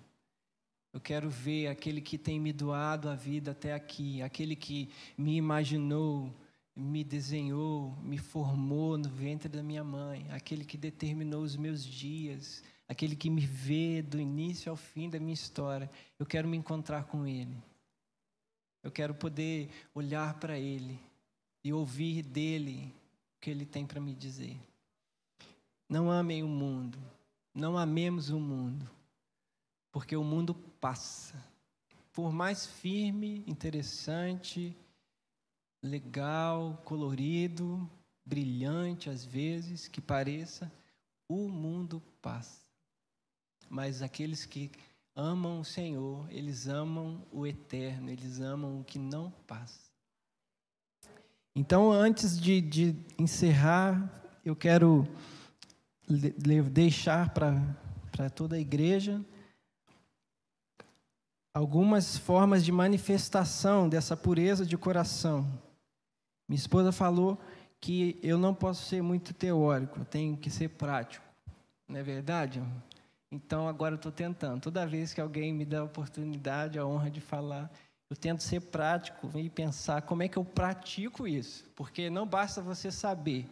Eu quero ver aquele que tem me doado a vida até aqui, aquele que me imaginou, me desenhou, me formou no ventre da minha mãe, aquele que determinou os meus dias, aquele que me vê do início ao fim da minha história. Eu quero me encontrar com Ele. Eu quero poder olhar para Ele e ouvir dele o que Ele tem para me dizer. Não amem o mundo, não amemos o mundo, porque o mundo passa. Por mais firme, interessante, legal, colorido, brilhante às vezes que pareça, o mundo passa. Mas aqueles que amam o Senhor, eles amam o eterno, eles amam o que não passa. Então, antes de, de encerrar, eu quero deixar para toda a igreja algumas formas de manifestação dessa pureza de coração. Minha esposa falou que eu não posso ser muito teórico, tenho que ser prático. Não é verdade? Então agora eu estou tentando. Toda vez que alguém me dá a oportunidade, a honra de falar, eu tento ser prático e pensar como é que eu pratico isso. Porque não basta você saber,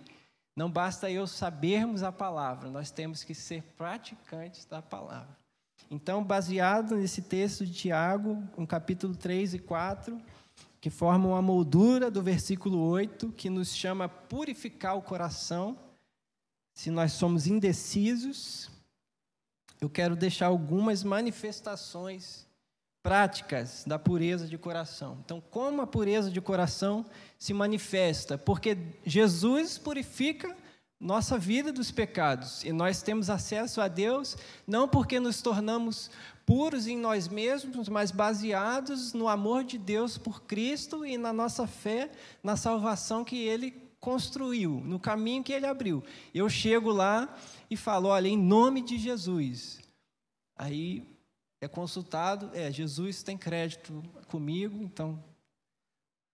não basta eu sabermos a palavra, nós temos que ser praticantes da palavra. Então, baseado nesse texto de Tiago, no capítulo 3 e 4, que formam a moldura do versículo 8, que nos chama a purificar o coração, se nós somos indecisos, eu quero deixar algumas manifestações práticas da pureza de coração. Então, como a pureza de coração se manifesta? Porque Jesus purifica nossa vida dos pecados e nós temos acesso a Deus não porque nos tornamos puros em nós mesmos, mas baseados no amor de Deus por Cristo e na nossa fé na salvação que Ele construiu, no caminho que Ele abriu. Eu chego lá e falo: olha, em nome de Jesus. Aí é consultado, é, Jesus tem crédito comigo, então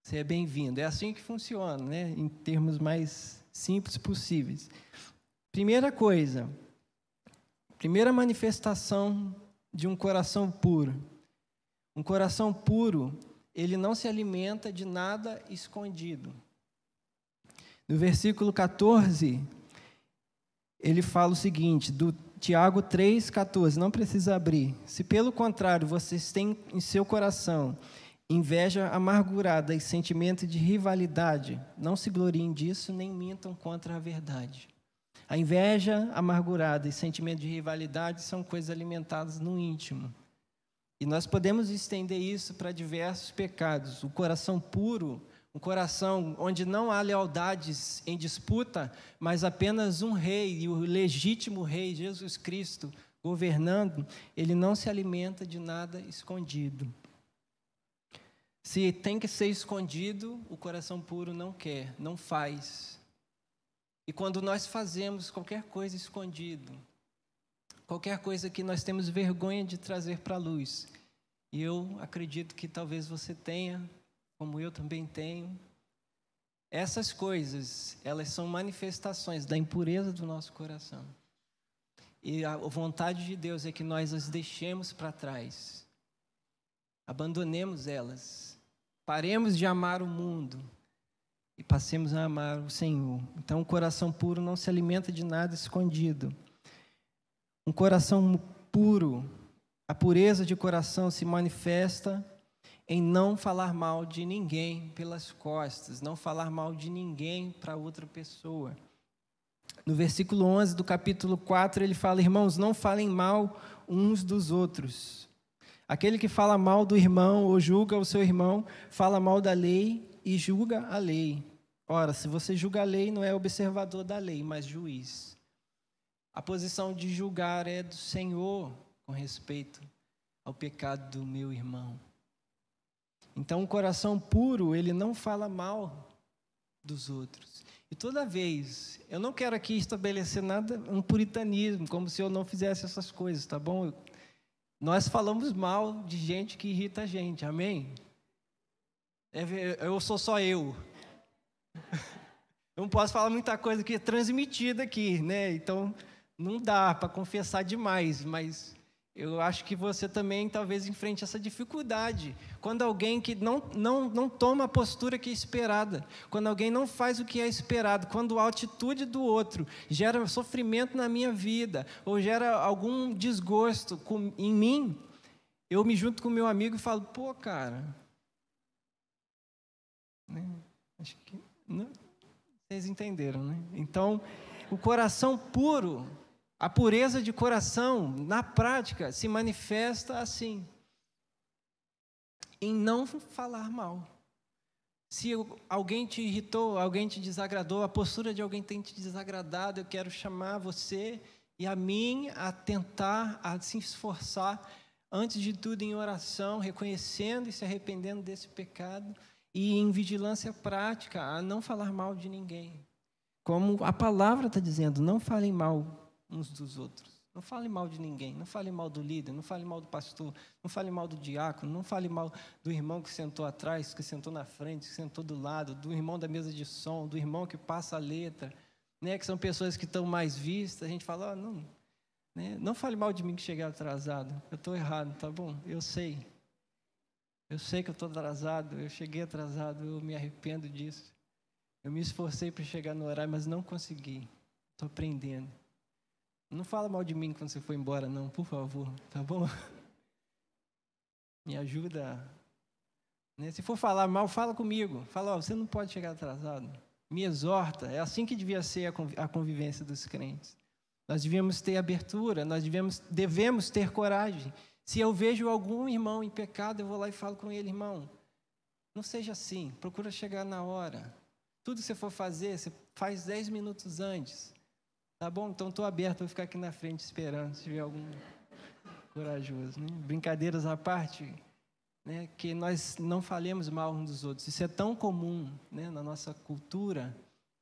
você é bem-vindo. É assim que funciona, né? em termos mais simples possíveis. Primeira coisa, primeira manifestação de um coração puro. Um coração puro, ele não se alimenta de nada escondido. No versículo 14, ele fala o seguinte, do Tiago 3,14, não precisa abrir. Se pelo contrário vocês têm em seu coração inveja amargurada e sentimento de rivalidade, não se gloriem disso nem mintam contra a verdade. A inveja amargurada e sentimento de rivalidade são coisas alimentadas no íntimo. E nós podemos estender isso para diversos pecados. O coração puro, um coração onde não há lealdades em disputa, mas apenas um rei, e o legítimo rei, Jesus Cristo, governando, ele não se alimenta de nada escondido. Se tem que ser escondido, o coração puro não quer, não faz. E quando nós fazemos qualquer coisa escondido, qualquer coisa que nós temos vergonha de trazer para a luz, e eu acredito que talvez você tenha, como eu também tenho. Essas coisas, elas são manifestações da impureza do nosso coração. E a vontade de Deus é que nós as deixemos para trás. Abandonemos elas. Paremos de amar o mundo e passemos a amar o Senhor. Então, o coração puro não se alimenta de nada escondido. Um coração puro, a pureza de coração se manifesta em não falar mal de ninguém pelas costas, não falar mal de ninguém para outra pessoa. No versículo 11 do capítulo 4, ele fala: Irmãos, não falem mal uns dos outros. Aquele que fala mal do irmão ou julga o seu irmão, fala mal da lei e julga a lei. Ora, se você julga a lei, não é observador da lei, mas juiz. A posição de julgar é do Senhor com respeito ao pecado do meu irmão. Então, um coração puro, ele não fala mal dos outros. E toda vez, eu não quero aqui estabelecer nada, um puritanismo, como se eu não fizesse essas coisas, tá bom? Nós falamos mal de gente que irrita a gente, amém? É, eu sou só eu. Eu não posso falar muita coisa que é transmitida aqui, né? Então, não dá para confessar demais, mas eu acho que você também talvez enfrente essa dificuldade. Quando alguém que não, não, não toma a postura que é esperada, quando alguém não faz o que é esperado, quando a atitude do outro gera sofrimento na minha vida, ou gera algum desgosto com, em mim, eu me junto com meu amigo e falo, pô, cara. Né? Acho que. Não, vocês entenderam, né? Então, o coração puro a pureza de coração, na prática, se manifesta assim: em não falar mal. Se alguém te irritou, alguém te desagradou, a postura de alguém tem te desagradado, eu quero chamar você e a mim a tentar, a se esforçar, antes de tudo em oração, reconhecendo e se arrependendo desse pecado, e em vigilância prática, a não falar mal de ninguém. Como a palavra está dizendo, não falem mal uns dos outros. Não fale mal de ninguém, não fale mal do líder, não fale mal do pastor, não fale mal do diácono, não fale mal do irmão que sentou atrás, que sentou na frente, que sentou do lado, do irmão da mesa de som, do irmão que passa a letra, né, que são pessoas que estão mais vistas. A gente fala, oh, não, né, não fale mal de mim que cheguei atrasado, eu estou errado, tá bom? Eu sei. Eu sei que eu estou atrasado, eu cheguei atrasado, eu me arrependo disso. Eu me esforcei para chegar no horário, mas não consegui. Estou aprendendo. Não fala mal de mim quando você for embora, não, por favor, tá bom? Me ajuda. Né? Se for falar mal, fala comigo. Fala, ó, você não pode chegar atrasado. Me exorta. É assim que devia ser a convivência dos crentes. Nós devemos ter abertura, nós devemos, devemos ter coragem. Se eu vejo algum irmão em pecado, eu vou lá e falo com ele, irmão, não seja assim, procura chegar na hora. Tudo que você for fazer, você faz dez minutos antes. Tá bom? Então estou aberto, vou ficar aqui na frente esperando se tiver algum corajoso, né? Brincadeiras à parte, né? Que nós não falemos mal uns dos outros. Isso é tão comum, né? Na nossa cultura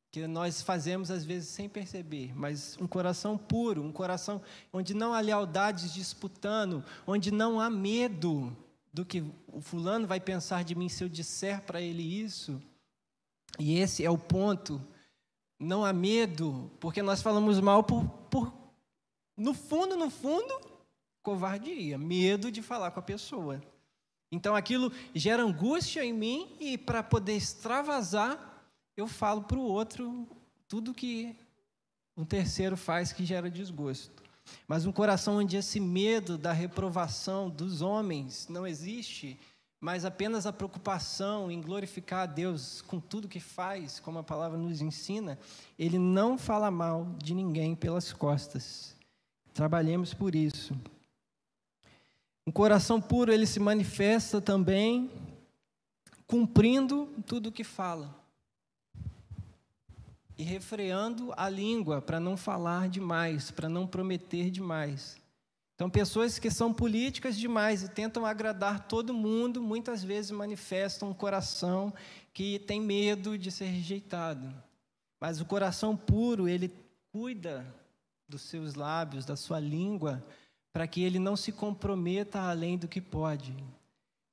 que nós fazemos às vezes sem perceber, mas um coração puro, um coração onde não há lealdades disputando, onde não há medo do que o fulano vai pensar de mim se eu disser para ele isso. E esse é o ponto. Não há medo, porque nós falamos mal por, por no fundo, no fundo, covardia, medo de falar com a pessoa. Então aquilo gera angústia em mim e para poder extravasar, eu falo para o outro tudo que um terceiro faz que gera desgosto. Mas um coração onde esse medo da reprovação dos homens não existe, mas apenas a preocupação em glorificar a Deus com tudo que faz, como a palavra nos ensina, ele não fala mal de ninguém pelas costas. Trabalhemos por isso. Um coração puro, ele se manifesta também cumprindo tudo o que fala e refreando a língua para não falar demais, para não prometer demais. Então, pessoas que são políticas demais e tentam agradar todo mundo, muitas vezes manifestam um coração que tem medo de ser rejeitado. Mas o coração puro, ele cuida dos seus lábios, da sua língua, para que ele não se comprometa além do que pode.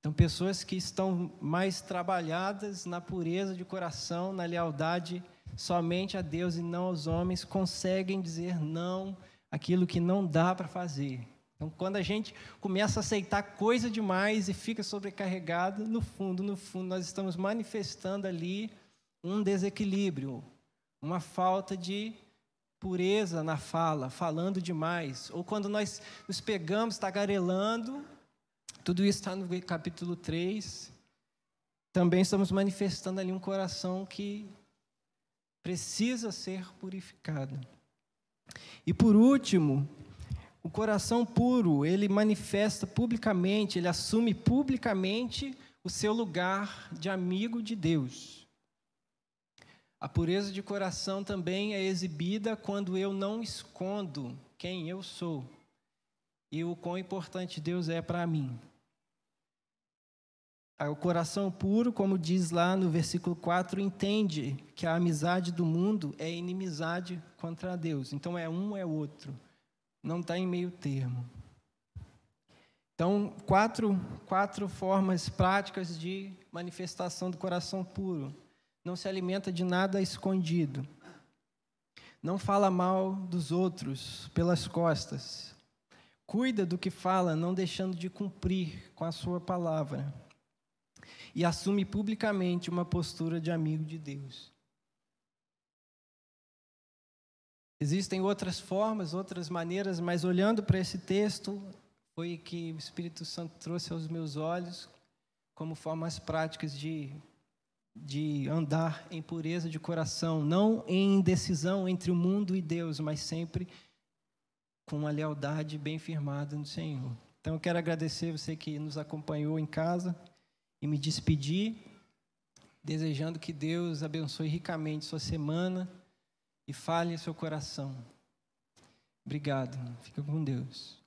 Então, pessoas que estão mais trabalhadas na pureza de coração, na lealdade somente a Deus e não aos homens conseguem dizer não aquilo que não dá para fazer. Então, quando a gente começa a aceitar coisa demais e fica sobrecarregado, no fundo, no fundo, nós estamos manifestando ali um desequilíbrio, uma falta de pureza na fala, falando demais. Ou quando nós nos pegamos tagarelando, tudo isso está no capítulo 3, também estamos manifestando ali um coração que precisa ser purificado. E por último, o coração puro, ele manifesta publicamente, ele assume publicamente o seu lugar de amigo de Deus. A pureza de coração também é exibida quando eu não escondo quem eu sou e o quão importante Deus é para mim. O coração puro, como diz lá no versículo 4, entende que a amizade do mundo é inimizade contra Deus. Então é um, é outro. Não está em meio termo. Então, quatro, quatro formas práticas de manifestação do coração puro. Não se alimenta de nada escondido. Não fala mal dos outros pelas costas. Cuida do que fala, não deixando de cumprir com a sua palavra e assume publicamente uma postura de amigo de Deus. Existem outras formas, outras maneiras, mas olhando para esse texto, foi que o Espírito Santo trouxe aos meus olhos como formas práticas de, de andar em pureza de coração, não em indecisão entre o mundo e Deus, mas sempre com uma lealdade bem firmada no Senhor. Então eu quero agradecer você que nos acompanhou em casa e me despedir, desejando que Deus abençoe ricamente sua semana e fale seu coração. Obrigado. Fica com Deus.